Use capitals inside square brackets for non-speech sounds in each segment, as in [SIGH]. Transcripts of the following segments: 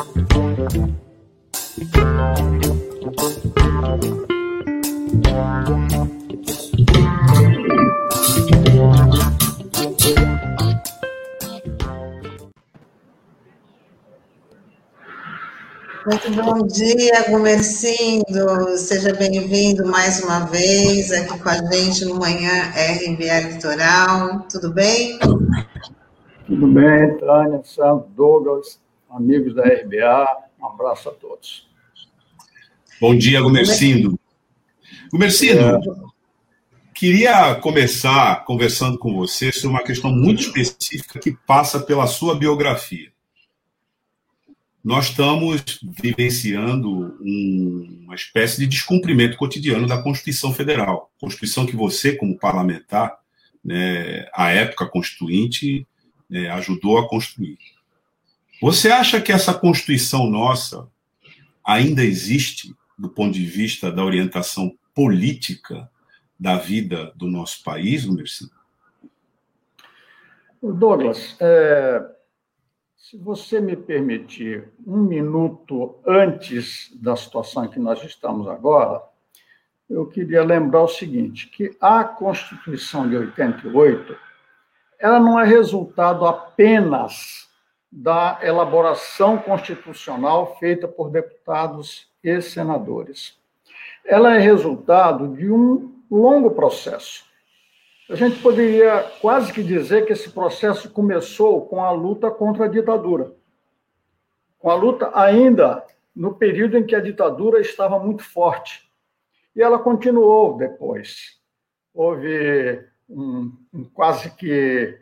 Muito bom dia, Gumercindo. Seja bem-vindo mais uma vez aqui com a gente no Manhã RBA Litoral. Tudo bem? Tudo bem, Tânia, Santos, Douglas, amigos da RBA. Um abraço a todos. Bom dia, Gumercindo. Gumercindo, é... queria começar conversando com você sobre uma questão muito específica que passa pela sua biografia nós estamos vivenciando um, uma espécie de descumprimento cotidiano da Constituição Federal. Constituição que você, como parlamentar, né, a época constituinte, né, ajudou a construir. Você acha que essa Constituição nossa ainda existe do ponto de vista da orientação política da vida do nosso país, Mercino? Douglas, é, se você me permitir um minuto antes da situação que nós estamos agora, eu queria lembrar o seguinte, que a Constituição de 88, ela não é resultado apenas da elaboração constitucional feita por deputados e senadores. Ela é resultado de um longo processo a gente poderia quase que dizer que esse processo começou com a luta contra a ditadura. Com a luta ainda no período em que a ditadura estava muito forte. E ela continuou depois. Houve um, um quase que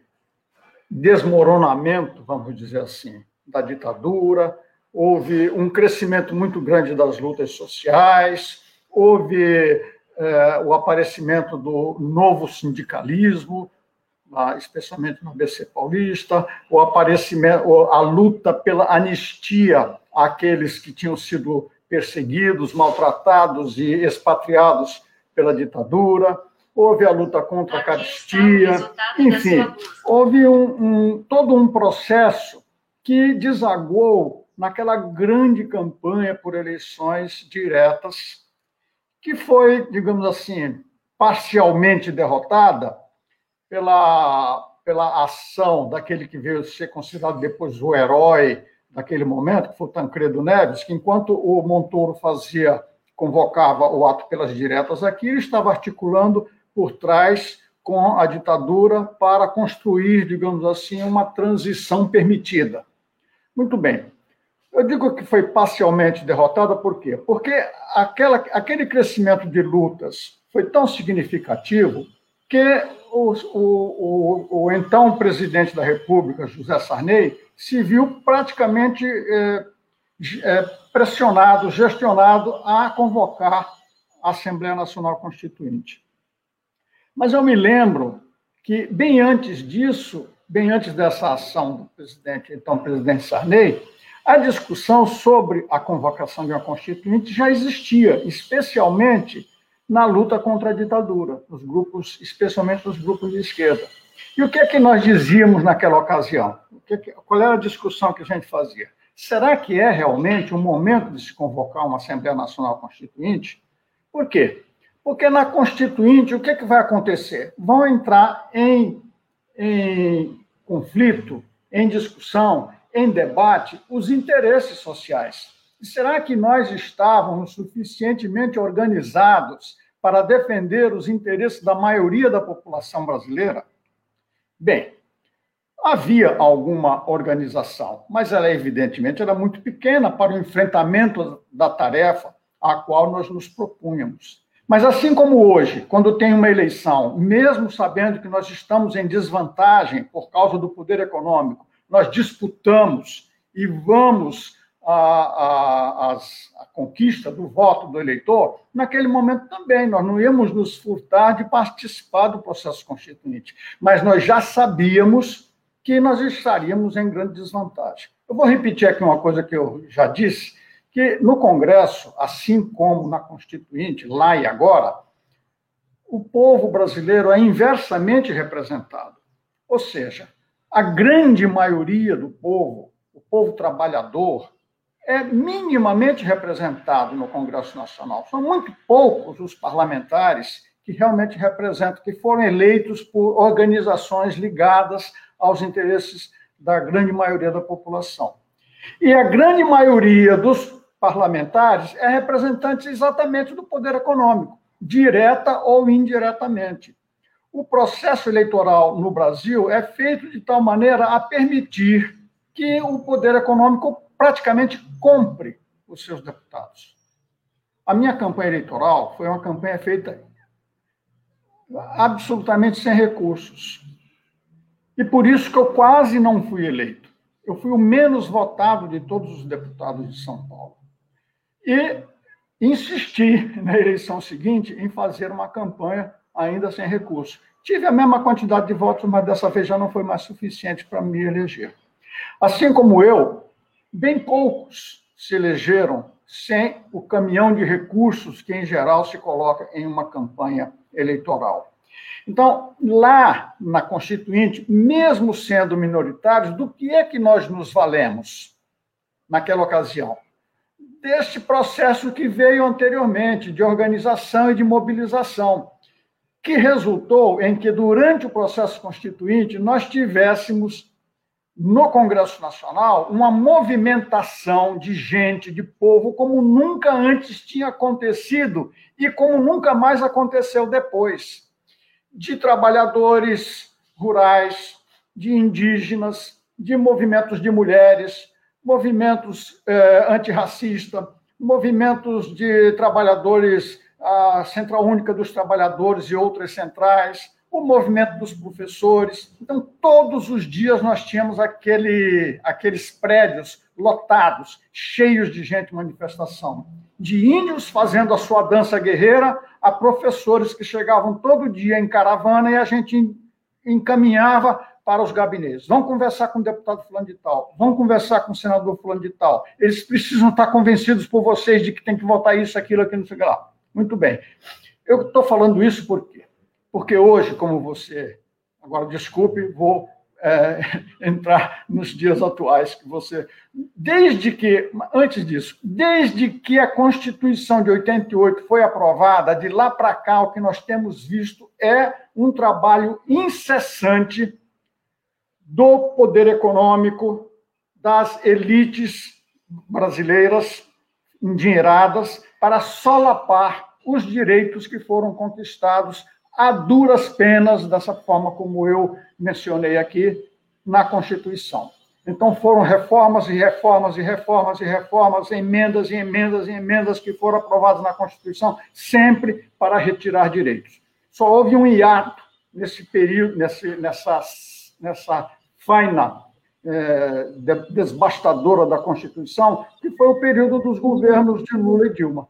desmoronamento, vamos dizer assim, da ditadura, houve um crescimento muito grande das lutas sociais, houve é, o aparecimento do novo sindicalismo, especialmente no ABC Paulista, o aparecimento, a luta pela anistia àqueles que tinham sido perseguidos, maltratados e expatriados pela ditadura, houve a luta contra a caristia, enfim, houve um, um, todo um processo que desagou naquela grande campanha por eleições diretas que foi, digamos assim, parcialmente derrotada pela, pela ação daquele que veio ser considerado depois o herói daquele momento, que foi o Tancredo Neves, que enquanto o Montoro fazia, convocava o ato pelas diretas aqui, ele estava articulando por trás com a ditadura para construir, digamos assim, uma transição permitida. Muito bem. Eu digo que foi parcialmente derrotada, por quê? Porque aquela, aquele crescimento de lutas foi tão significativo que o, o, o, o então presidente da República, José Sarney, se viu praticamente é, é, pressionado, gestionado a convocar a Assembleia Nacional Constituinte. Mas eu me lembro que, bem antes disso, bem antes dessa ação do presidente, então presidente Sarney, a discussão sobre a convocação de uma constituinte já existia, especialmente na luta contra a ditadura, nos grupos, especialmente nos grupos de esquerda. E o que é que nós dizíamos naquela ocasião? É qual era a discussão que a gente fazia? Será que é realmente o momento de se convocar uma Assembleia Nacional Constituinte? Por quê? Porque na Constituinte, o que, é que vai acontecer? Vão entrar em, em conflito, em discussão, em debate os interesses sociais. E será que nós estávamos suficientemente organizados para defender os interesses da maioria da população brasileira? Bem, havia alguma organização, mas ela evidentemente era muito pequena para o enfrentamento da tarefa a qual nós nos propunhamos. Mas assim como hoje, quando tem uma eleição, mesmo sabendo que nós estamos em desvantagem por causa do poder econômico, nós disputamos e vamos à, conquista do voto do eleitor, naquele momento também nós não íamos nos furtar de participar do processo constituinte, mas nós já sabíamos que nós estaríamos em grande desvantagem. Eu vou repetir aqui uma coisa que eu já disse, que no Congresso, assim como na Constituinte, lá e agora, o povo brasileiro é inversamente representado. Ou seja, a grande maioria do povo, o povo trabalhador, é minimamente representado no Congresso Nacional. São muito poucos os parlamentares que realmente representam, que foram eleitos por organizações ligadas aos interesses da grande maioria da população. E a grande maioria dos parlamentares é representante exatamente do poder econômico, direta ou indiretamente. O processo eleitoral no Brasil é feito de tal maneira a permitir que o poder econômico praticamente compre os seus deputados. A minha campanha eleitoral foi uma campanha feita absolutamente sem recursos. E por isso que eu quase não fui eleito. Eu fui o menos votado de todos os deputados de São Paulo. E insisti na eleição seguinte em fazer uma campanha ainda sem recursos. Tive a mesma quantidade de votos, mas dessa vez já não foi mais suficiente para me eleger. Assim como eu, bem poucos se elegeram sem o caminhão de recursos que, em geral, se coloca em uma campanha eleitoral. Então, lá na Constituinte, mesmo sendo minoritários, do que é que nós nos valemos naquela ocasião? Deste processo que veio anteriormente, de organização e de mobilização, que resultou em que, durante o processo constituinte, nós tivéssemos no Congresso Nacional uma movimentação de gente, de povo, como nunca antes tinha acontecido e como nunca mais aconteceu depois. De trabalhadores rurais, de indígenas, de movimentos de mulheres, movimentos eh, antirracistas, movimentos de trabalhadores, a Central Única dos Trabalhadores e outras centrais, o movimento dos professores. Então, todos os dias nós tínhamos aquele, aqueles prédios lotados, cheios de gente manifestação. De índios fazendo a sua dança guerreira, a professores que chegavam todo dia em caravana e a gente encaminhava para os gabinetes. Vão conversar com o deputado fulano de tal, vão conversar com o senador fulano de tal. Eles precisam estar convencidos por vocês de que tem que votar isso, aquilo, aquilo, não sei lá. Muito bem. Eu estou falando isso por quê? porque hoje, como você, agora desculpe, vou é, [LAUGHS] entrar nos dias atuais que você, desde que, antes disso, desde que a Constituição de 88 foi aprovada, de lá para cá o que nós temos visto é um trabalho incessante do poder econômico, das elites brasileiras endinheiradas para solapar os direitos que foram conquistados a duras penas, dessa forma como eu mencionei aqui, na Constituição. Então foram reformas e reformas e reformas e reformas, emendas e emendas e emendas que foram aprovadas na Constituição, sempre para retirar direitos. Só houve um hiato nesse período, nesse, nessa, nessa faina é, desbastadora da Constituição, que foi o período dos governos de Lula e Dilma.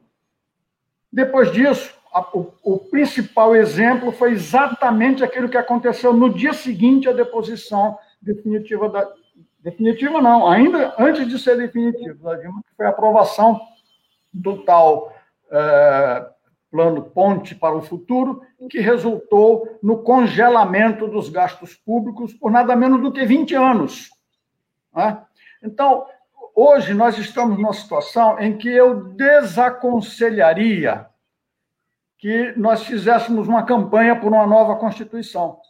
Depois disso, o, o, principal exemplo foi exatamente aquilo que aconteceu no dia seguinte à deposição definitiva da. Definitiva não, ainda antes de ser definitiva, da Dilma, que foi a aprovação do tal é, plano Ponte para o Futuro, que resultou no congelamento dos gastos públicos por nada menos do que 20 anos. Né? Então, hoje nós estamos numa situação em que eu desaconselharia que nós fizéssemos uma campanha por uma nova Constituição,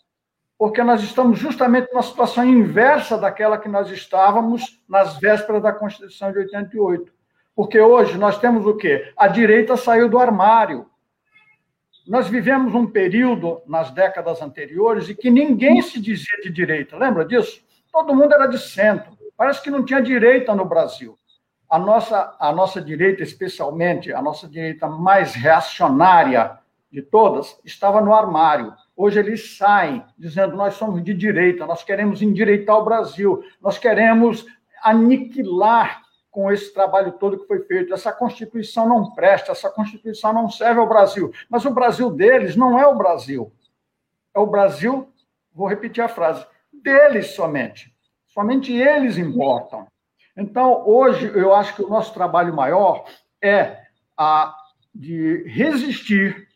porque nós estamos justamente numa situação inversa daquela que nós estávamos nas vésperas da Constituição de 88. Porque hoje nós temos o quê? A direita saiu do armário. Nós vivemos um período nas décadas anteriores em que ninguém se dizia de direita, lembra disso? Todo mundo era de centro. Parece que não tinha direita no Brasil a nossa, a nossa direita, especialmente a nossa direita mais reacionária de todas, estava no armário. Hoje eles saem dizendo: nós somos de direita, nós queremos endireitar o Brasil, nós queremos aniquilar com esse trabalho todo que foi feito. Essa Constituição não presta, essa Constituição não serve ao Brasil. Mas o Brasil deles não é o Brasil. É o Brasil, vou repetir a frase, deles somente. Somente eles importam. Então, hoje, eu acho que o nosso trabalho maior é a de resistir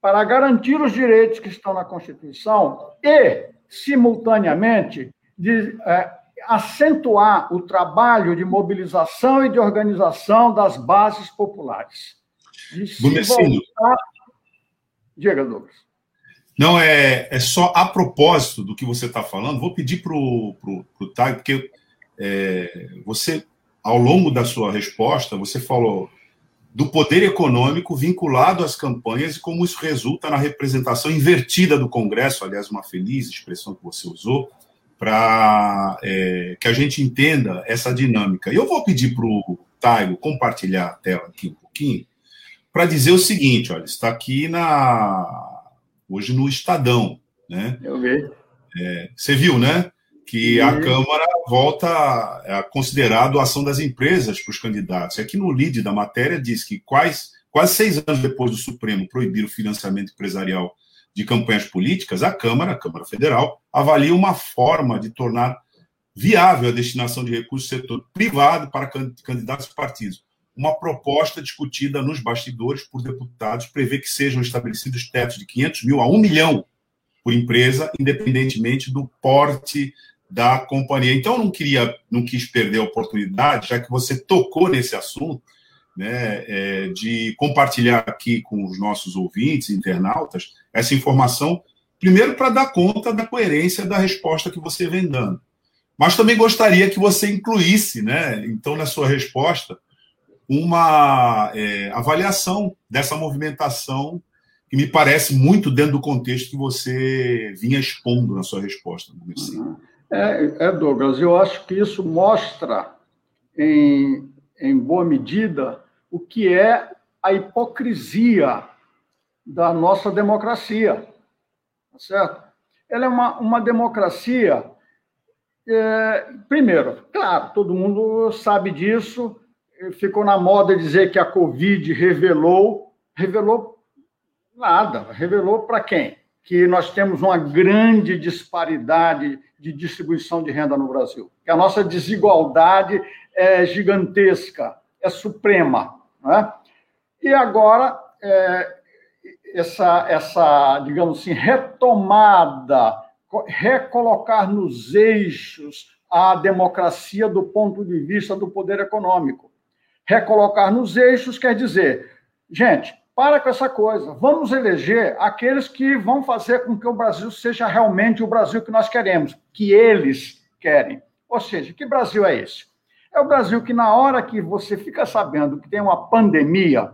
para garantir os direitos que estão na Constituição e, simultaneamente, de é, acentuar o trabalho de mobilização e de organização das bases populares. Voltar... Diga, Douglas. Não, é, é só a propósito do que você está falando, vou pedir para o Thay, porque é, você, ao longo da sua resposta, você falou do poder econômico vinculado às campanhas e como isso resulta na representação invertida do Congresso, aliás, uma feliz expressão que você usou, para é, que a gente entenda essa dinâmica. Eu vou pedir para o Taigo compartilhar a tela aqui um pouquinho, para dizer o seguinte: olha, está aqui na hoje no Estadão, né? Eu vi. É, você viu, né? Que a Câmara volta a considerar a doação das empresas para os candidatos. Aqui no lead da matéria diz que quais, quase seis anos depois do Supremo proibir o financiamento empresarial de campanhas políticas, a Câmara, a Câmara Federal, avalia uma forma de tornar viável a destinação de recursos do setor privado para candidatos e partidos. Uma proposta discutida nos bastidores por deputados prevê que sejam estabelecidos tetos de 500 mil a 1 milhão por empresa, independentemente do porte da companhia. Então, não queria, não quis perder a oportunidade, já que você tocou nesse assunto, né, é, de compartilhar aqui com os nossos ouvintes, internautas, essa informação, primeiro para dar conta da coerência da resposta que você vem dando. Mas também gostaria que você incluísse, né, então, na sua resposta, uma é, avaliação dessa movimentação que me parece muito dentro do contexto que você vinha expondo na sua resposta. É, é, Douglas, eu acho que isso mostra, em, em boa medida, o que é a hipocrisia da nossa democracia, tá certo? Ela é uma, uma democracia. É, primeiro, claro, todo mundo sabe disso. Ficou na moda dizer que a Covid revelou, revelou nada, revelou para quem? Que nós temos uma grande disparidade de distribuição de renda no Brasil, que a nossa desigualdade é gigantesca, é suprema. Né? E agora, é, essa, essa, digamos assim, retomada, recolocar nos eixos a democracia do ponto de vista do poder econômico. Recolocar nos eixos quer dizer, gente, para com essa coisa, vamos eleger aqueles que vão fazer com que o Brasil seja realmente o Brasil que nós queremos, que eles querem. Ou seja, que Brasil é esse? É o Brasil que, na hora que você fica sabendo que tem uma pandemia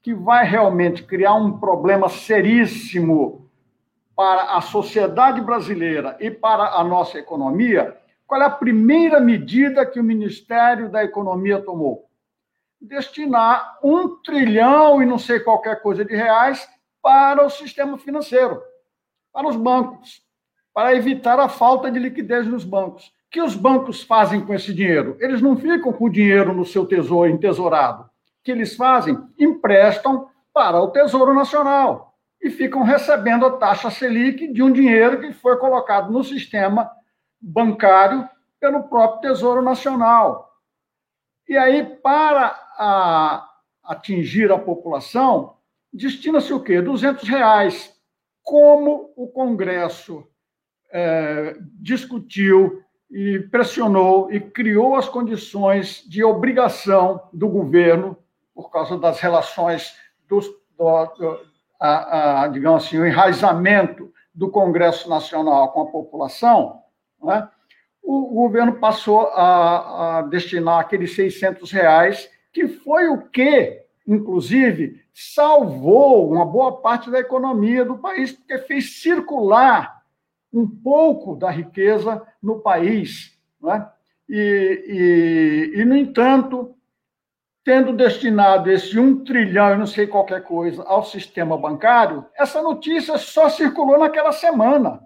que vai realmente criar um problema seríssimo para a sociedade brasileira e para a nossa economia, qual é a primeira medida que o Ministério da Economia tomou? Destinar um trilhão e não sei qualquer coisa de reais para o sistema financeiro, para os bancos, para evitar a falta de liquidez nos bancos que os bancos fazem com esse dinheiro? Eles não ficam com o dinheiro no seu tesouro entesourado. O que eles fazem? Emprestam para o Tesouro Nacional e ficam recebendo a taxa Selic de um dinheiro que foi colocado no sistema bancário pelo próprio Tesouro Nacional. E aí, para a, atingir a população, destina-se o quê? 200 reais. Como o Congresso é, discutiu e pressionou e criou as condições de obrigação do governo, por causa das relações, dos, do, do a, a, digamos assim, o enraizamento do Congresso Nacional com a população, né? o, governo passou a, a destinar aqueles 600 reais, que foi o que, inclusive, salvou uma boa parte da economia do país, porque fez circular um pouco da riqueza no país. Né? E, e, e, no entanto, tendo destinado esse um trilhão e não sei qualquer coisa ao sistema bancário, essa notícia só circulou naquela semana.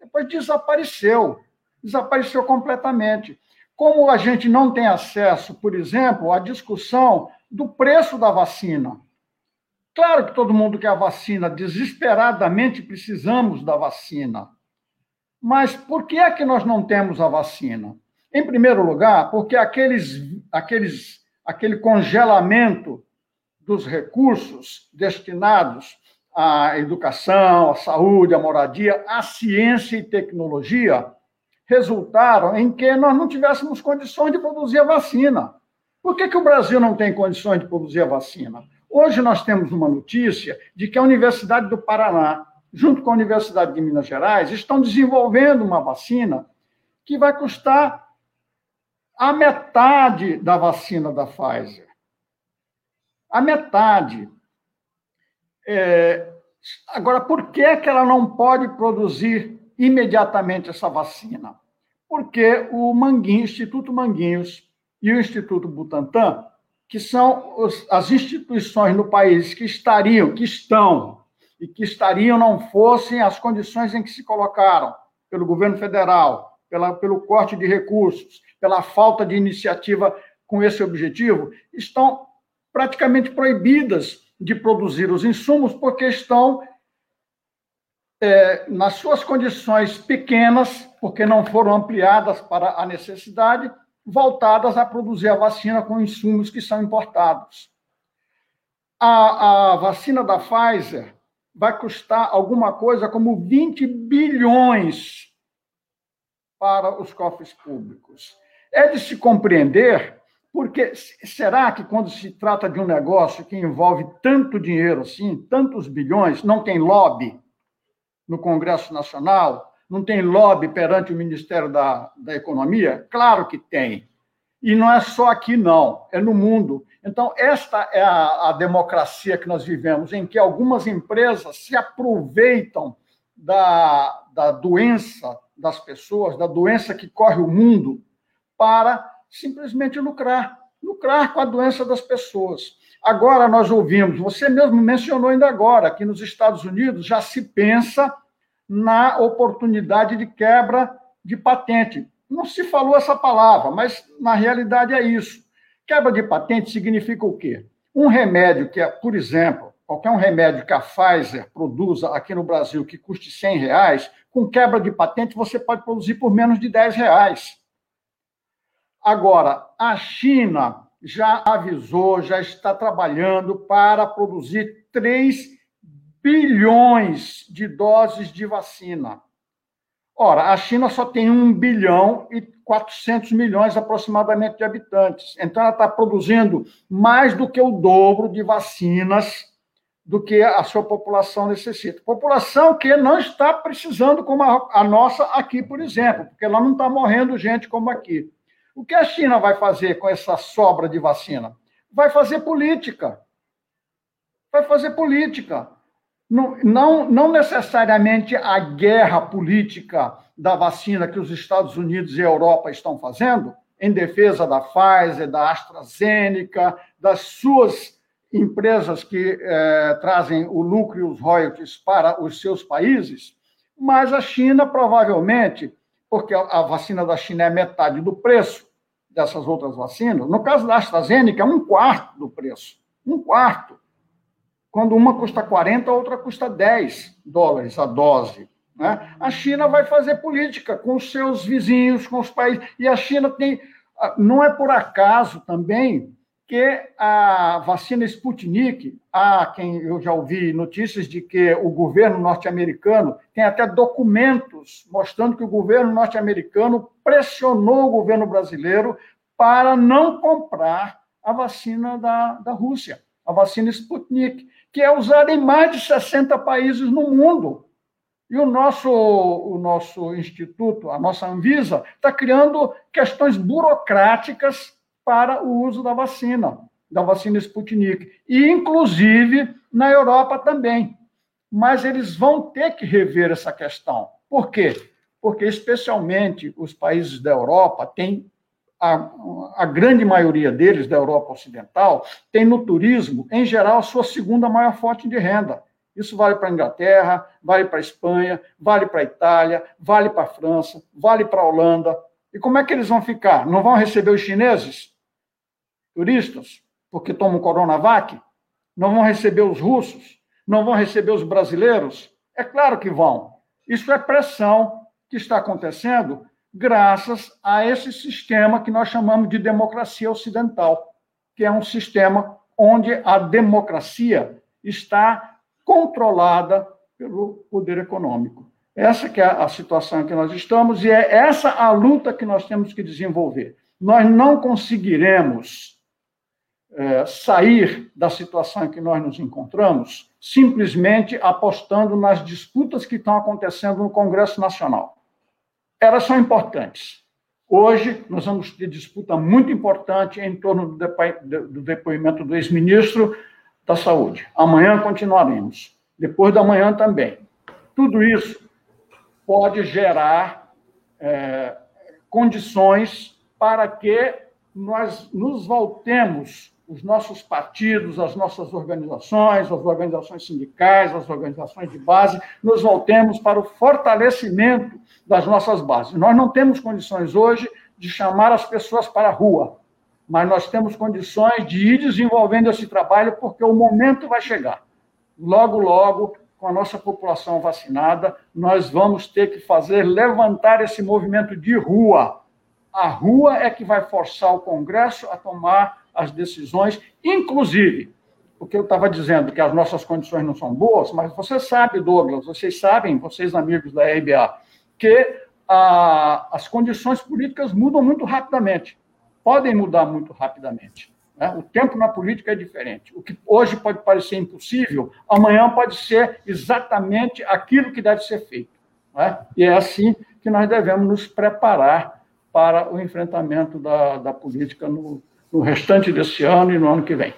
Depois desapareceu. Desapareceu completamente. Como a gente não tem acesso, por exemplo, à discussão do preço da vacina. Claro que todo mundo quer a vacina, desesperadamente precisamos da vacina. Mas por que é que nós não temos a vacina? Em primeiro lugar, porque aqueles, aqueles, aquele congelamento dos recursos destinados à educação, à saúde, à moradia, à ciência e tecnologia resultaram em que nós não tivéssemos condições de produzir a vacina. Por que, que o Brasil não tem condições de produzir a vacina? Hoje nós temos uma notícia de que a Universidade do Paraná, junto com a Universidade de Minas Gerais, estão desenvolvendo uma vacina que vai custar a metade da vacina da Pfizer. A metade. É... Agora, por que, que ela não pode produzir imediatamente essa vacina? Porque o Manguinho, Instituto Manguinhos e o Instituto Butantan que são as instituições no país que estariam, que estão e que estariam não fossem as condições em que se colocaram pelo governo federal, pela, pelo corte de recursos, pela falta de iniciativa com esse objetivo, estão praticamente proibidas de produzir os insumos porque estão é, nas suas condições pequenas, porque não foram ampliadas para a necessidade, voltadas a produzir a vacina com insumos que são importados. A, a vacina da Pfizer vai custar alguma coisa como 20 bilhões para os cofres públicos. É de se compreender, porque será que quando se trata de um negócio que envolve tanto dinheiro assim, tantos bilhões, não tem lobby no Congresso Nacional, não tem lobby perante o Ministério da, da Economia? Claro que tem. E não é só aqui, não, é no mundo. Então, esta é a, a democracia que nós vivemos, em que algumas empresas se aproveitam da, da doença das pessoas, da doença que corre o mundo, para simplesmente lucrar lucrar com a doença das pessoas. Agora nós ouvimos, você mesmo mencionou ainda agora, que nos Estados Unidos já se pensa na oportunidade de quebra de patente. Não se falou essa palavra, mas na realidade é isso. Quebra de patente significa o quê? Um remédio que é, por exemplo, qualquer um remédio que a Pfizer produza aqui no Brasil que custe 100 reais, com quebra de patente você pode produzir por menos de 10 reais. Agora, a China já avisou, já está trabalhando para produzir 3 bilhões de doses de vacina. Ora, a China só tem 1 bilhão e 400 milhões aproximadamente de habitantes. Então, ela está produzindo mais do que o dobro de vacinas do que a sua população necessita. População que não está precisando como a, nossa aqui, por exemplo, porque lá não está morrendo gente como aqui. O que a China vai fazer com essa sobra de vacina? Vai fazer política. Vai fazer política não, não, necessariamente a guerra política da vacina que os Estados Unidos e a Europa estão fazendo, em defesa da Pfizer, da AstraZeneca, das suas empresas que eh, trazem o lucro e os royalties para os seus países, mas a China provavelmente, porque a vacina da China é metade do preço dessas outras vacinas, no caso da AstraZeneca, é um quarto do preço. Um quarto quando uma custa 40, a outra custa 10 dólares a dose. Né? A China vai fazer política com os seus vizinhos, com os países. E a China tem. Não é por acaso também que a vacina Sputnik, há quem eu já ouvi notícias de que o governo norte-americano tem até documentos mostrando que o governo norte-americano pressionou o governo brasileiro para não comprar a vacina da, da Rússia, a vacina Sputnik que é usada em mais de 60 países no mundo. E o nosso, o nosso instituto, a nossa Anvisa, está criando questões burocráticas para o uso da vacina, da vacina Sputnik. E, inclusive, na Europa também. Mas eles vão ter que rever essa questão. Por quê? Porque, especialmente, os países da Europa têm a, a, grande maioria deles da Europa Ocidental tem no turismo, em geral, a sua segunda maior fonte de renda. Isso vale para a Inglaterra, vale para a Espanha, vale para a Itália, vale para a França, vale para a Holanda. E como é que eles vão ficar? Não vão receber os chineses, turistas, porque tomam Coronavac? Não vão receber os russos? Não vão receber os brasileiros? É claro que vão. Isso é pressão que está acontecendo graças a esse sistema que nós chamamos de democracia ocidental, que é um sistema onde a democracia está controlada pelo poder econômico. Essa que é a situação que nós estamos e é essa a luta que nós temos que desenvolver. Nós não conseguiremos é, sair da situação em que nós nos encontramos simplesmente apostando nas disputas que estão acontecendo no Congresso Nacional. Elas são importantes. Hoje, nós vamos ter disputa muito importante em torno do, depoimento do ex-ministro da Saúde. Amanhã continuaremos. Depois da manhã também. Tudo isso pode gerar é, condições para que nós nos voltemos, os nossos partidos, as nossas organizações, as organizações sindicais, as organizações de base, nos voltemos para o fortalecimento das nossas bases. Nós não temos condições hoje de chamar as pessoas para a rua, mas nós temos condições de ir desenvolvendo esse trabalho porque o momento vai chegar. Logo, logo, com a nossa população vacinada, nós vamos ter que fazer levantar esse movimento de rua. A rua é que vai forçar o Congresso a tomar as decisões, inclusive, porque eu estava dizendo que as nossas condições não são boas, mas você sabe, Douglas, vocês sabem, vocês amigos da RBA, que a, as condições políticas mudam muito rapidamente, podem mudar muito rapidamente. Né? O tempo na política é diferente. O que hoje pode parecer impossível, amanhã pode ser exatamente aquilo que deve ser feito. Né? E é assim que nós devemos nos preparar para o enfrentamento da, da política no, no restante desse ano e no ano que vem.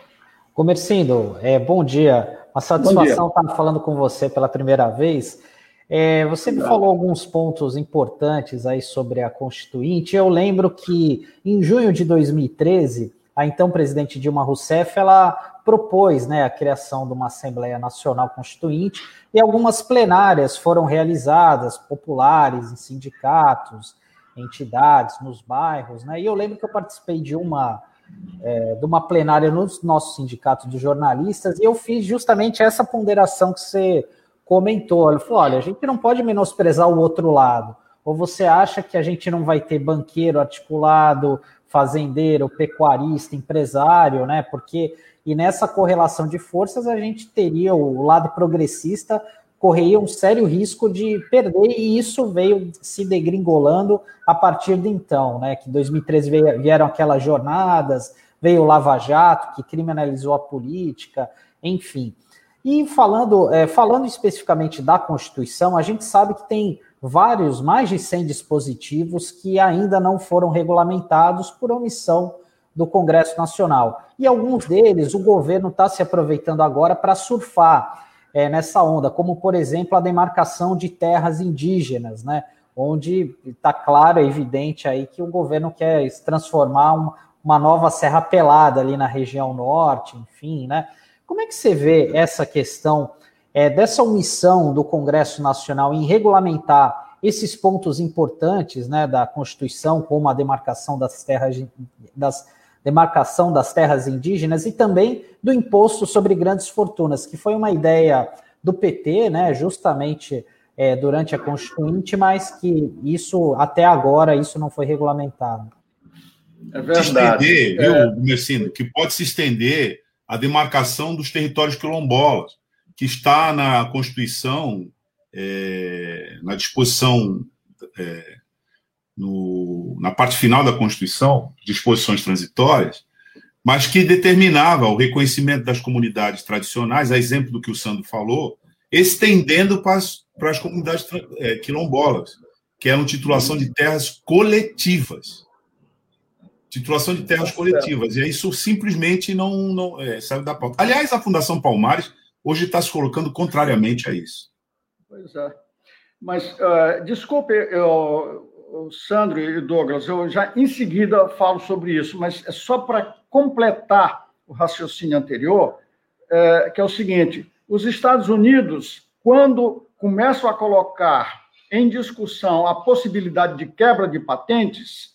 Comercindo, é, bom dia. Uma satisfação estar falando com você pela primeira vez. É, você me falou alguns pontos importantes aí sobre a Constituinte. Eu lembro que em junho de 2013 a então presidente Dilma Rousseff ela propôs né, a criação de uma Assembleia Nacional Constituinte e algumas plenárias foram realizadas, populares, em sindicatos, entidades, nos bairros. Né, e eu lembro que eu participei de uma, é, de uma plenária no nosso sindicato de jornalistas e eu fiz justamente essa ponderação que você comentou. Ele falou: olha, a gente não pode menosprezar o outro lado. Ou você acha que a gente não vai ter banqueiro articulado, fazendeiro, pecuarista, empresário, né? Porque e nessa correlação de forças a gente teria o lado progressista correria um sério risco de perder e isso veio se degringolando a partir de então, né? Que em 2013 vieram aquelas jornadas, veio o Lava Jato que criminalizou a política, enfim. E falando, é, falando especificamente da Constituição, a gente sabe que tem vários, mais de 100 dispositivos que ainda não foram regulamentados por omissão do Congresso Nacional. E alguns deles o governo está se aproveitando agora para surfar é, nessa onda, como, por exemplo, a demarcação de terras indígenas, né? onde está claro, é evidente aí que o governo quer transformar um, uma nova serra pelada ali na região norte, enfim, né? Como é que você vê essa questão é, dessa omissão do Congresso Nacional em regulamentar esses pontos importantes né, da Constituição, como a demarcação das terras, das, demarcação das terras indígenas e também do imposto sobre grandes fortunas, que foi uma ideia do PT, né, justamente é, durante a Constituinte, mas que isso, até agora, isso não foi regulamentado. É verdade. Estender, é... viu, Mercino, que pode se estender a demarcação dos territórios quilombolas que está na Constituição, é, na disposição, é, no, na parte final da Constituição, disposições transitórias, mas que determinava o reconhecimento das comunidades tradicionais, a exemplo do que o Sandro falou, estendendo para as, para as comunidades é, quilombolas, que eram titulação de terras coletivas. Titulação de terras coletivas. E isso simplesmente não, não é, saiu da pauta. Aliás, a Fundação Palmares hoje está se colocando contrariamente a isso. Pois é. Mas, uh, desculpe, eu, Sandro e Douglas, eu já em seguida falo sobre isso, mas é só para completar o raciocínio anterior, é, que é o seguinte: os Estados Unidos, quando começam a colocar em discussão a possibilidade de quebra de patentes,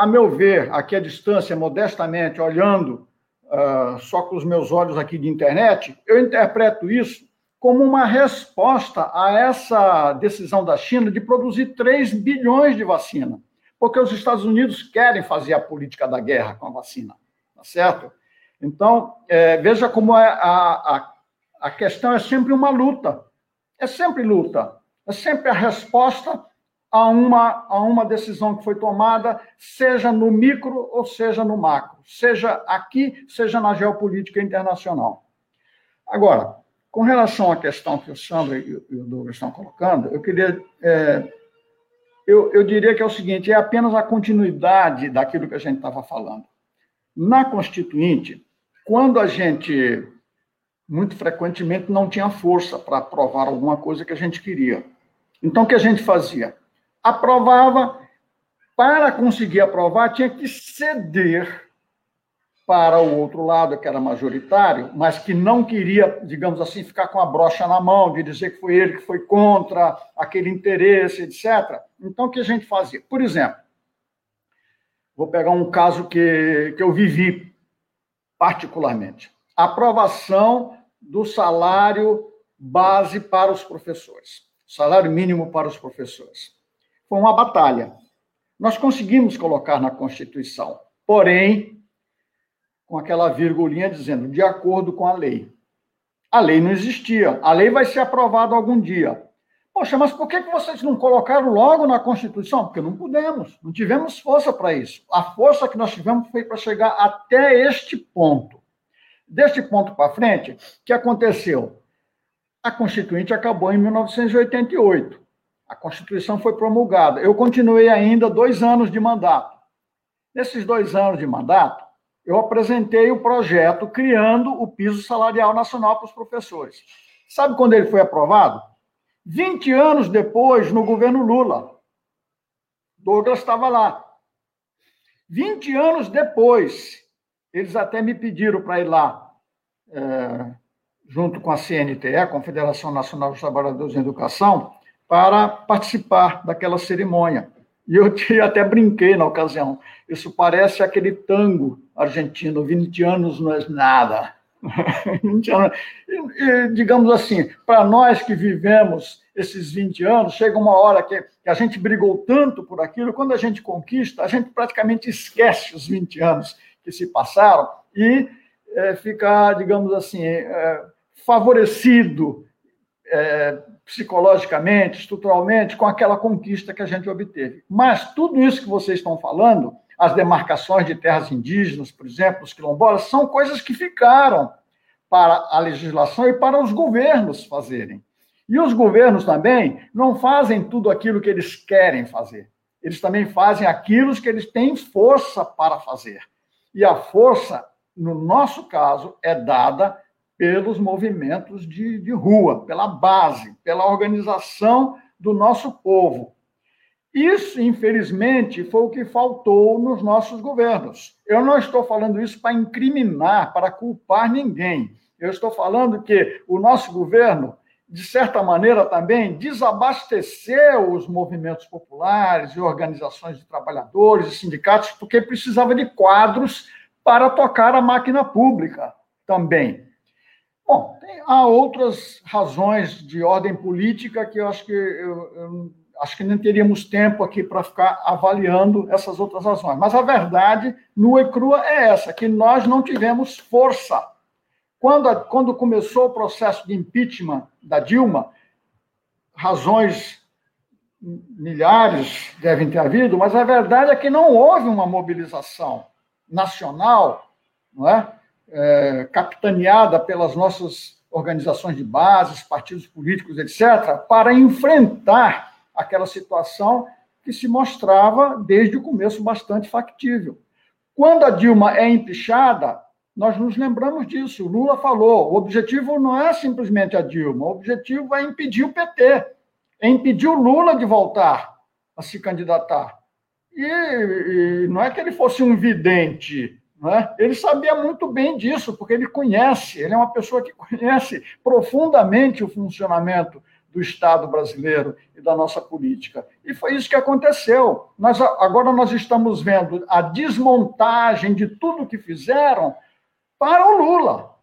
a meu ver, aqui à distância, modestamente, olhando uh, só com os meus olhos aqui de internet, eu interpreto isso como uma resposta a essa decisão da China de produzir 3 bilhões de vacina, porque os Estados Unidos querem fazer a política da guerra com a vacina, tá certo? Então, é, veja como é a, a, a questão é sempre uma luta, é sempre luta. É sempre a resposta a uma, a uma decisão que foi tomada, seja no micro ou seja no macro, seja aqui, seja na geopolítica internacional. Agora, com relação à questão que o Sandro e o Douglas estão colocando, eu queria. É, eu, eu diria que é o seguinte: é apenas a continuidade daquilo que a gente estava falando. Na Constituinte, quando a gente, muito frequentemente, não tinha força para aprovar alguma coisa que a gente queria. Então, o que a gente fazia? Aprovava, para conseguir aprovar, tinha que ceder para o outro lado, que era majoritário, mas que não queria, digamos assim, ficar com a brocha na mão, de dizer que foi ele que foi contra aquele interesse, etc. Então, o que a gente fazia? Por exemplo, vou pegar um caso que, que eu vivi particularmente: aprovação do salário base para os professores, salário mínimo para os professores. Foi uma batalha. Nós conseguimos colocar na Constituição, porém, com aquela virgulinha dizendo de acordo com a lei. A lei não existia. A lei vai ser aprovada algum dia. Poxa, mas por que, vocês não colocaram logo na Constituição? Porque não pudemos, não tivemos força para isso. A força que nós tivemos foi para chegar até este ponto. Deste ponto para frente, o que aconteceu? A Constituinte acabou em 1988. A Constituição foi promulgada. Eu continuei ainda dois anos de mandato. Nesses dois anos de mandato, eu apresentei o projeto criando o piso salarial nacional para os professores. Sabe quando ele foi aprovado? 20 anos depois, no governo Lula. Douglas estava lá. 20 anos depois, eles até me pediram para ir lá, é, junto com a CNTE, a Confederação Nacional dos Trabalhadores em Educação, para participar daquela cerimônia. E [LAUGHS] eu até brinquei na ocasião. Isso parece aquele tango argentino, 20 anos não é nada. [LAUGHS] 20 anos. E, digamos assim, para nós que vivemos esses 20 anos, chega uma hora que, que, a gente brigou tanto por aquilo, quando a gente conquista, a gente praticamente esquece os 20 anos que se passaram e é, fica, digamos assim, é, favorecido é, psicologicamente, estruturalmente, com aquela conquista que a gente obteve. Mas tudo isso que vocês estão falando, as demarcações de terras indígenas, por exemplo, os quilombolas, são coisas que ficaram para a legislação e para os governos fazerem. E os governos também não fazem tudo aquilo que eles querem fazer. Eles também fazem aquilo que eles têm força para fazer. E a força, no nosso caso, é dada pelos movimentos de, de rua, pela base, pela organização do nosso povo. Isso, infelizmente, foi o que faltou nos nossos governos. Eu não estou falando isso para incriminar, para culpar ninguém. Eu estou falando que o nosso governo, de certa maneira, também desabasteceu os movimentos populares e organizações de trabalhadores e sindicatos, porque precisava de quadros para tocar a máquina pública também. Bom, tem, há outras razões de ordem política que eu acho que eu, eu acho que não teríamos tempo aqui para ficar avaliando essas outras razões. Mas a verdade, nua e crua, é essa, que nós não tivemos força. Quando, a, quando começou o processo de impeachment da Dilma, razões milhares devem ter havido, mas a verdade é que não houve uma mobilização nacional, não é? É, capitaneada pelas nossas organizações de bases, partidos políticos, etc., para enfrentar aquela situação que se mostrava desde o começo bastante factível. Quando a Dilma é empichada, nós nos lembramos disso. O Lula falou: o objetivo não é simplesmente a Dilma, o objetivo é impedir o PT, é impedir o Lula de voltar a se candidatar. E, e não é que ele fosse um vidente, né? Ele sabia muito bem disso, porque ele conhece, ele é uma pessoa que conhece profundamente o funcionamento do Estado brasileiro e da nossa política. E foi isso que aconteceu. Nós, agora nós estamos vendo a desmontagem de tudo que fizeram para o Lula.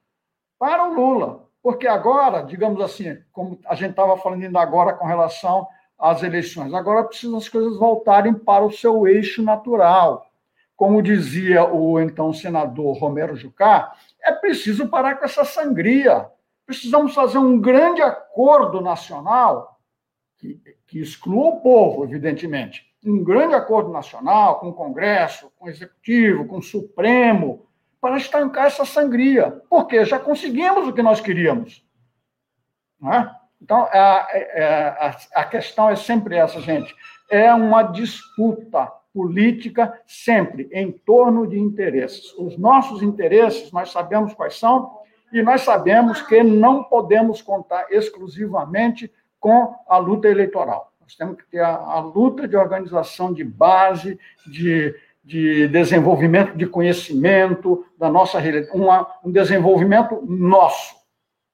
Para o Lula. Porque agora, digamos assim, como a gente estava falando ainda agora com relação às eleições, agora precisam as coisas voltarem para o seu eixo natural como dizia o então senador Romero Jucá, é preciso parar com essa sangria. Precisamos fazer um grande acordo nacional que, que exclua o povo, evidentemente. Um grande acordo nacional com o Congresso, com o Executivo, com o Supremo, para estancar essa sangria. Porque já conseguimos o que nós queríamos. É? Então, a, a, a, questão é sempre essa, gente. É uma disputa política sempre em torno de interesses. Os nossos interesses, nós sabemos quais são, e nós sabemos que não podemos contar exclusivamente com a luta eleitoral. Nós temos que ter a, a luta de organização de base, de, de desenvolvimento de conhecimento da nossa uma, um desenvolvimento nosso,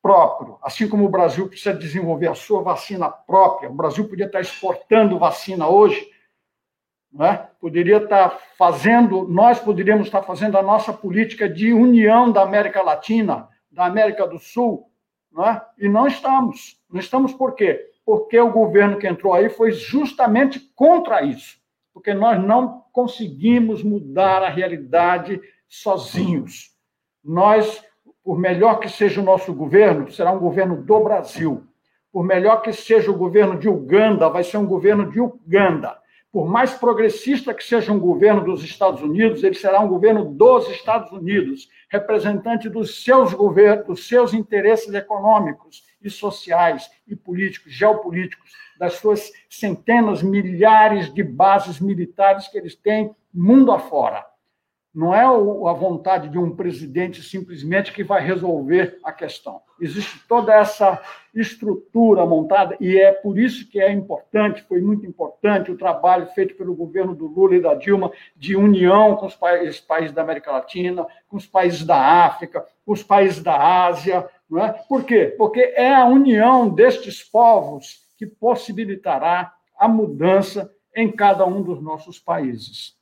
próprio. Assim como o Brasil precisa desenvolver a sua vacina própria, o Brasil podia estar exportando vacina hoje, né? poderia estar fazendo, nós poderíamos estar fazendo a nossa política de união da América Latina, da América do Sul, né? e não estamos. Não estamos por quê? Porque o governo que entrou aí foi justamente contra isso, porque nós não conseguimos mudar a realidade sozinhos. Nós, por melhor que seja o nosso governo, será um governo do Brasil. Por melhor que seja o governo de Uganda, vai ser um governo de Uganda por mais progressista que seja um governo dos Estados Unidos, ele será um governo dos Estados Unidos, representante dos seus governos, dos seus interesses econômicos e sociais e políticos, geopolíticos, das suas centenas, milhares de bases militares que eles têm mundo afora. Não é a vontade de um presidente simplesmente que vai resolver a questão. Existe toda essa estrutura montada e é por isso que é importante, foi muito importante o trabalho feito pelo governo do Lula e da Dilma de união com os países, da América Latina, com os países da África, com os países da Ásia. Não é? Por quê? Porque é a união destes povos que possibilitará a mudança em cada um dos nossos países.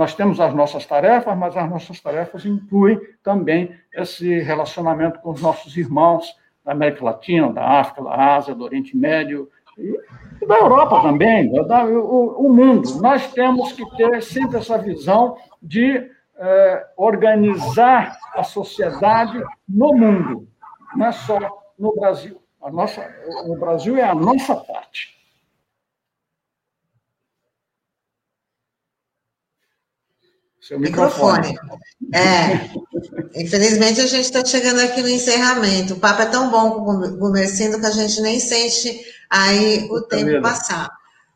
Nós temos as nossas tarefas, mas as nossas tarefas incluem também esse relacionamento com os nossos irmãos da América Latina, da África, da Ásia, do Oriente Médio e da Europa também, da, o, o, mundo. Nós temos que ter sempre essa visão de eh, organizar a sociedade no mundo, não é só no Brasil. A nossa, o Brasil é a nossa parte. Seu microfone. microfone. É. Infelizmente, a gente está chegando aqui no encerramento. O papo é tão bom com o Gumercindo que a gente nem sente aí o tempo passar.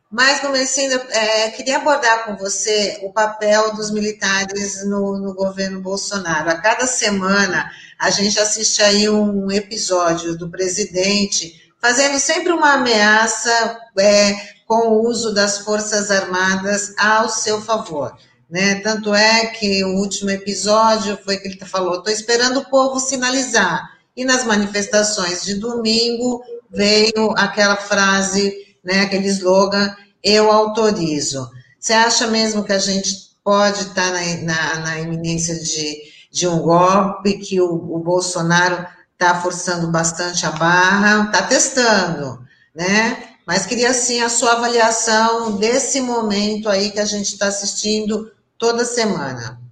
Mas, Gumercindo, é, queria abordar com você o papel dos militares no, no governo Bolsonaro. A cada semana, a gente assiste aí um episódio do presidente fazendo sempre uma ameaça é, com o uso das Forças Armadas ao seu favor. Né? Tanto é que o último episódio foi que ele falou: estou esperando o povo sinalizar. E nas manifestações de domingo veio aquela frase, né, aquele slogan: eu autorizo. Você acha mesmo que a gente pode estar na, na, na iminência de, de um golpe, que o, o Bolsonaro está forçando bastante a barra, está testando, né? Mas queria, assim, a sua avaliação desse momento aí que a gente está assistindo toda semana.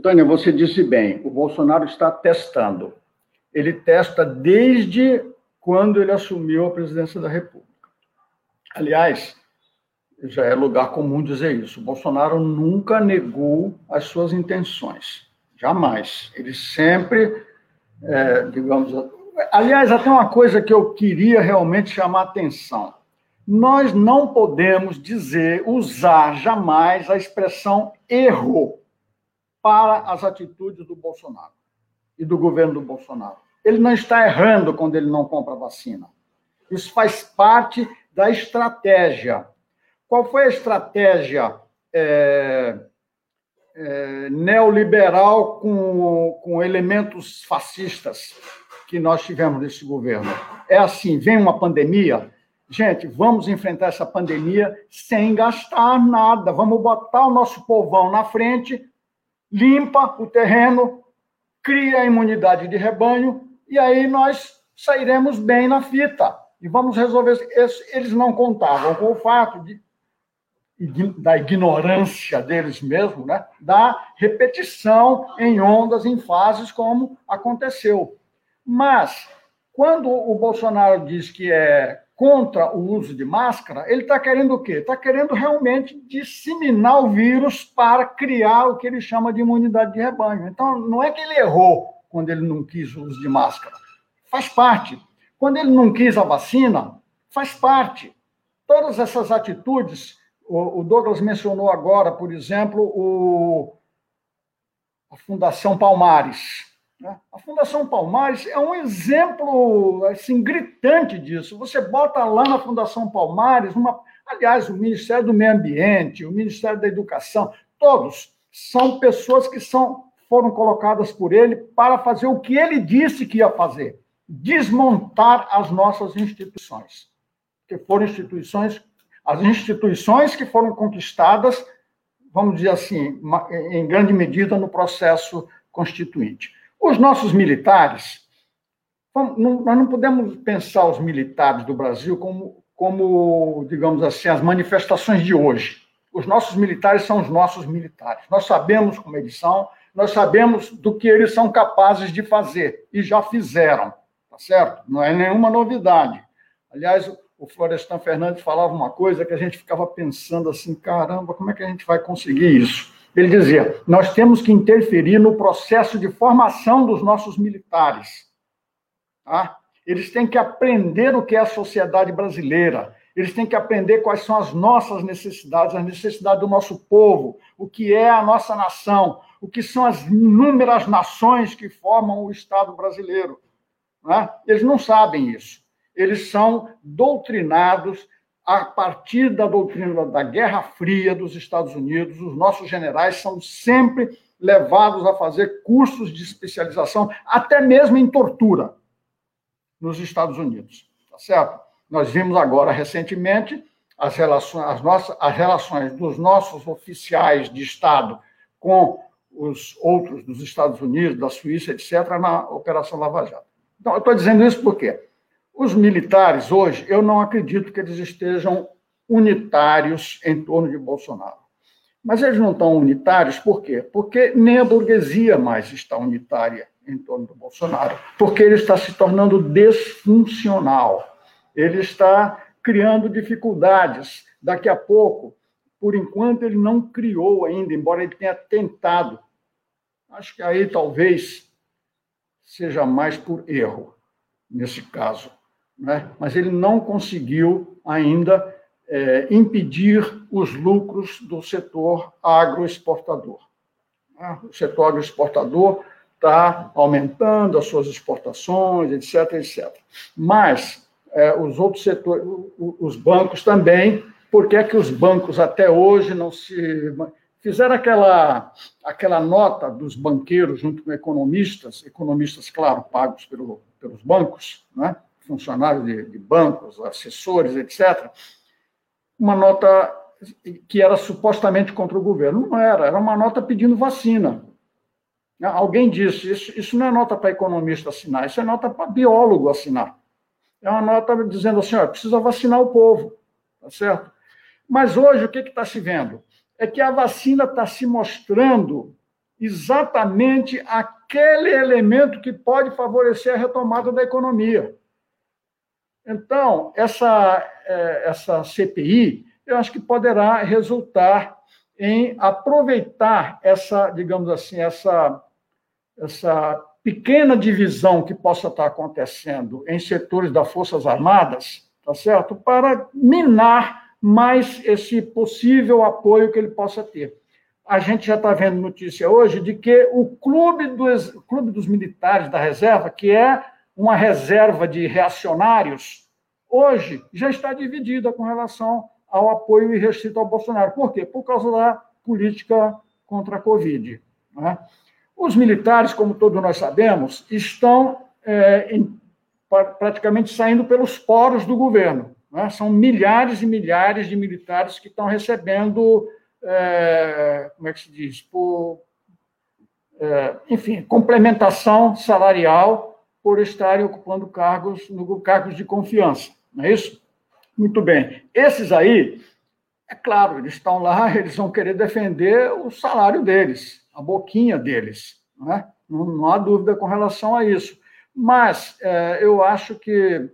Tânia, você disse bem, o Bolsonaro está testando. Ele testa desde quando ele assumiu a presidência da República. Aliás, já é lugar comum dizer isso. O Bolsonaro nunca negou as suas intenções. Jamais. Ele sempre, é, digamos. Aliás, até uma coisa que eu queria realmente chamar atenção nós não podemos dizer, usar jamais a expressão erro para as atitudes do Bolsonaro e do governo do Bolsonaro. Ele não está errando quando ele não compra vacina. Isso faz parte da estratégia. Qual foi a estratégia é, é, neoliberal com, com elementos fascistas que nós tivemos nesse governo? É assim: vem uma pandemia, Gente, vamos enfrentar essa pandemia sem gastar nada. Vamos botar o nosso povão na frente, limpa o terreno, cria a imunidade de rebanho e aí nós sairemos bem na fita. E vamos resolver. Eles não contavam com o fato de, da ignorância deles mesmos, né? da repetição em ondas, em fases, como aconteceu. Mas, quando o Bolsonaro diz que é contra o uso de máscara, ele está querendo o quê? Está querendo realmente disseminar o vírus para criar o que ele chama de imunidade de rebanho. Então, não é que ele errou quando ele não quis o uso de máscara. Faz parte. Quando ele não quis a vacina, faz parte. Todas essas atitudes, o Douglas mencionou agora, por exemplo, o, a Fundação Palmares. Né? A Fundação Palmares é um exemplo assim, gritante disso. Você bota lá na Fundação Palmares, uma, aliás, o Ministério do Meio Ambiente, o Ministério da Educação, todos são pessoas que são, foram colocadas por ele para fazer o que ele disse que ia fazer: desmontar as nossas instituições. Que foram instituições, as instituições que foram conquistadas, vamos dizer assim, em grande medida no processo constituinte. Os nossos militares, nós não podemos pensar os militares do Brasil como, como, digamos assim, as manifestações de hoje. Os nossos militares são os nossos militares. Nós sabemos como eles são, nós sabemos do que eles são capazes de fazer e já fizeram, tá certo? Não é nenhuma novidade. Aliás, o Florestan Fernandes falava uma coisa que a gente ficava pensando assim: caramba, como é que a gente vai conseguir isso? Ele dizia: nós temos que interferir no processo de formação dos nossos militares. Tá? Eles têm que aprender o que é a sociedade brasileira. Eles têm que aprender quais são as nossas necessidades, as necessidades do nosso povo, o que é a nossa nação, o que são as inúmeras nações que formam o Estado brasileiro. Né? Eles não sabem isso. Eles são doutrinados a partir da doutrina da Guerra Fria dos Estados Unidos, os nossos generais são sempre levados a fazer cursos de especialização, até mesmo em tortura, nos Estados Unidos. Tá certo? Nós vimos agora, recentemente, as relações, as nossas, as relações dos nossos oficiais de Estado com os outros dos Estados Unidos, da Suíça, etc., na Operação Lava Jato. Então, eu estou dizendo isso por quê? Os militares, hoje, eu não acredito que eles estejam unitários em torno de Bolsonaro. Mas eles não estão unitários por quê? Porque nem a burguesia mais está unitária em torno do Bolsonaro, porque ele está se tornando desfuncional. Ele está criando dificuldades. Daqui a pouco, por enquanto, ele não criou ainda, embora ele tenha tentado. Acho que aí talvez seja mais por erro, nesse caso né? mas ele não conseguiu ainda é, impedir os lucros do setor agroexportador. Né? O setor agroexportador está aumentando as suas exportações, etc, etc. Mas é, os outros setores, os bancos também, por que é que os bancos até hoje não se fizeram aquela, aquela nota dos banqueiros junto com economistas, economistas, claro, pagos pelo, pelos bancos, né? Funcionários de, de bancos, assessores, etc., uma nota que era supostamente contra o governo. Não era, era uma nota pedindo vacina. Alguém disse: isso, isso não é nota para economista assinar, isso é nota para biólogo assinar. É uma nota dizendo assim: ó, precisa vacinar o povo, tá certo? Mas hoje o que está se vendo? É que a vacina está se mostrando exatamente aquele elemento que pode favorecer a retomada da economia. Então, essa, é, essa CPI, eu acho que poderá resultar em aproveitar essa, digamos assim, essa, essa pequena divisão que possa estar acontecendo em setores das Forças Armadas, tá certo? Para minar mais esse possível apoio que ele possa ter. A gente já está vendo notícia hoje de que o clube dos, clube dos militares da reserva, que é uma reserva de reacionários, hoje já está dividida com relação ao apoio irrestrito ao Bolsonaro. Por quê? Por causa da política contra a Covid. Né? Os militares, como todos nós sabemos, estão é, em, praticamente saindo pelos poros do governo. Né? São milhares e milhares de militares que estão recebendo, é, como é que se diz, por, é, enfim, complementação salarial por estarem ocupando cargos, cargos de confiança, não é isso? Muito bem. Esses aí, é claro, eles estão lá, [LAUGHS] eles vão querer defender o salário deles, a boquinha deles, não, é? não, não há dúvida com relação a isso. Mas é, eu acho que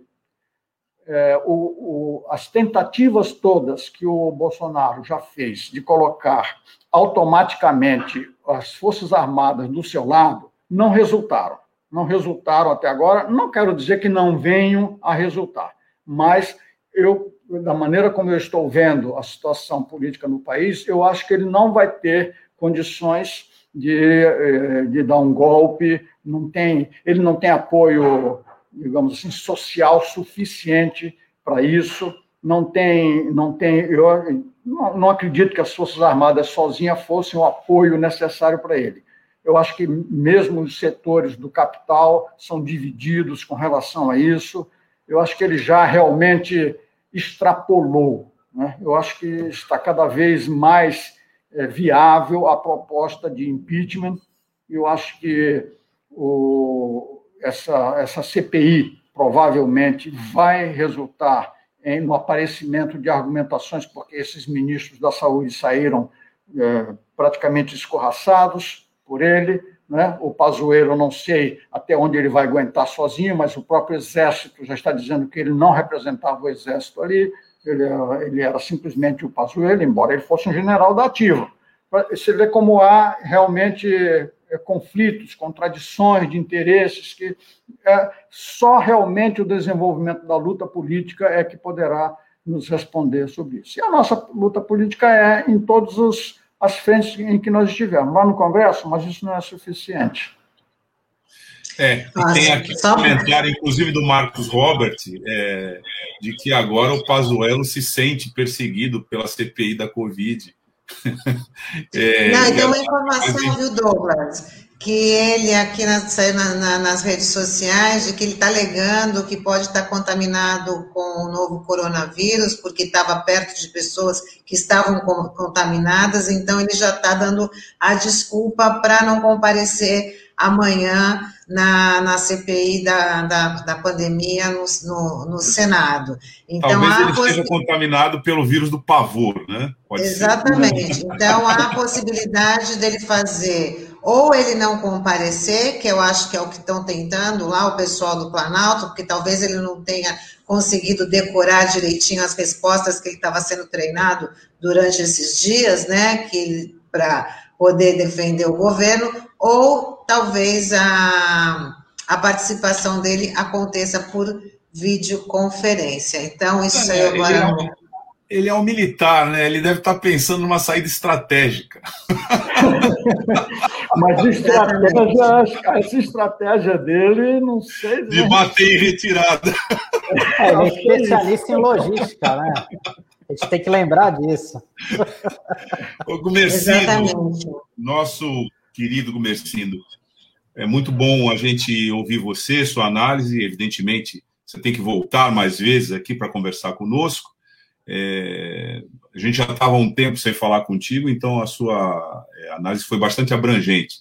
é, o, o, as tentativas todas que o Bolsonaro já fez de colocar automaticamente as Forças Armadas do seu lado não resultaram. Não resultaram até agora. Não quero dizer que não venham a resultar, mas eu, da maneira como eu estou vendo a situação política no país, eu acho que ele não vai ter condições de, eh, de dar um golpe, não tem, ele não tem apoio digamos assim, social suficiente para isso. Não tem, não tem, eu não, não acredito que as Forças Armadas sozinhas fossem o apoio necessário para ele. Eu acho que mesmo os setores do capital são divididos com relação a isso. Eu acho que ele já realmente extrapolou. Né? Eu acho que está cada vez mais é, viável a proposta de impeachment. Eu acho que o, essa, essa CPI provavelmente vai resultar em, no aparecimento de argumentações, porque esses ministros da saúde saíram é, praticamente escorraçados por ele. Né? O Pazuello, não sei até onde ele vai aguentar sozinho, mas o próprio Exército já está dizendo que ele não representava o Exército ali, ele era, ele era simplesmente o Pazuello, embora ele fosse um general da ativa. Você vê como há realmente é, conflitos, contradições de interesses, que é, só realmente o desenvolvimento da luta política é que poderá nos responder sobre isso. E a nossa luta política é em todas as frentes em que nós estivermos, lá no Congresso, mas isso não é suficiente. É, tem aqui um comentário, inclusive, do Marcos Robert, é, de que agora o Pazuello se sente perseguido pela CPI da Covid. [LAUGHS] é, Não, tem uma informação, viu, Douglas? Que ele aqui saiu na, na, nas redes sociais de que ele está alegando que pode estar tá contaminado com o novo coronavírus, porque estava perto de pessoas que estavam contaminadas, então ele já está dando a desculpa para não comparecer amanhã na, na CPI da, da, da pandemia no, no, no, Senado. Então, Talvez ele possi... esteja contaminado pelo vírus do pavor, né? Pode Exatamente. Ser. Então, há a possibilidade dele fazer ou ele não comparecer, que eu acho que é o que estão tentando lá o pessoal do Planalto, porque talvez ele não tenha conseguido decorar direitinho as respostas que ele estava sendo treinado durante esses dias, né? Que para poder defender o governo, ou talvez a, a participação dele aconteça por videoconferência. Então, isso é, agora. Ele é, um, ele é um militar, né? Ele deve estar pensando numa saída estratégica. [LAUGHS] Mas estratégia, essa estratégia dele, não sei. De né? bater em retirada. É, ele é especialista em logística, né? A gente tem que lembrar disso. O Gumercindo, nosso querido Gumercindo, é muito bom a gente ouvir você, sua análise. Evidentemente, você tem que voltar mais vezes aqui para conversar conosco. É, a gente já estava um tempo sem falar contigo, então a sua é, análise foi bastante abrangente.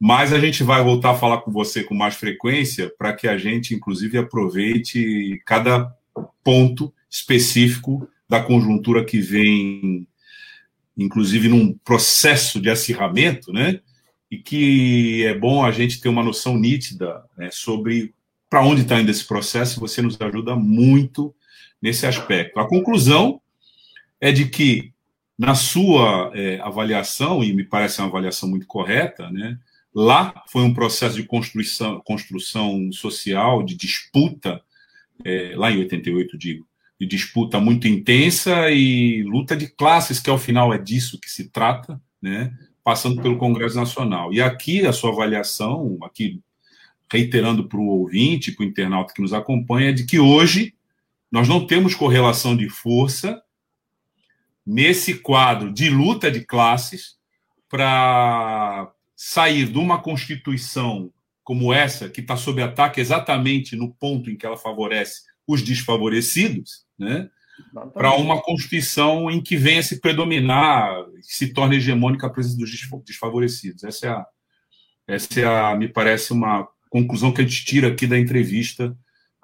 Mas a gente vai voltar a falar com você com mais frequência para que a gente, inclusive, aproveite cada ponto específico da conjuntura que vem, inclusive, num processo de acirramento, né? E que é bom a gente ter uma noção nítida né, sobre para onde está indo esse processo, você nos ajuda muito nesse aspecto. A conclusão é de que, na sua é, avaliação, e me parece uma avaliação muito correta, né, lá foi um processo de construção, construção social, de disputa, é, lá em 88, digo, de disputa muito intensa e luta de classes, que ao final é disso que se trata, né? passando pelo Congresso Nacional. E aqui a sua avaliação, aqui reiterando para o ouvinte, para o internauta que nos acompanha, é de que hoje nós não temos correlação de força nesse quadro de luta de classes para sair de uma Constituição como essa, que está sob ataque exatamente no ponto em que ela favorece os desfavorecidos, né? para uma Constituição em que venha se predominar, se torne hegemônica a presença dos desfavorecidos. Essa é a, essa é a, me parece, uma conclusão que a gente tira aqui da entrevista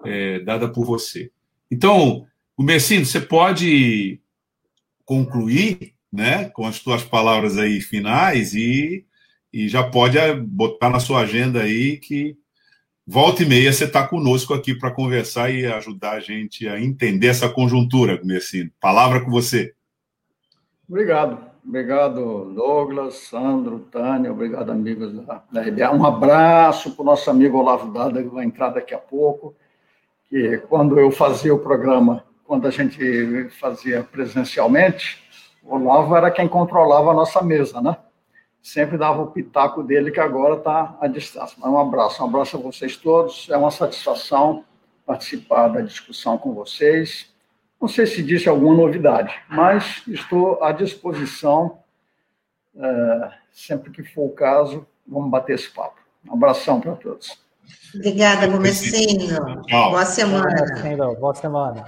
é, dada por você. Então, o Messino, você pode concluir né, com as suas palavras aí finais e, e já pode botar na sua agenda aí que volta e meia você está conosco aqui para conversar e ajudar a gente a entender essa conjuntura, Gumercindo. Palavra com você. Obrigado. Obrigado, Douglas, Sandro, Tânia, obrigado, amigos da, da RBA. Um abraço para o nosso amigo Olavo Dada, que vai entrar daqui a pouco, que quando eu fazia o programa, quando a gente fazia presencialmente, o Olavo era quem controlava a nossa mesa, né? Sempre dava o pitaco dele, que agora está à distância. Mas um abraço, um abraço a vocês todos, é uma satisfação participar da discussão com vocês não sei se disse alguma novidade, mas estou à disposição, é, sempre que for o caso, vamos bater esse papo. Um abração para todos. Obrigada, Gomecinho. Boa semana. Boa semana.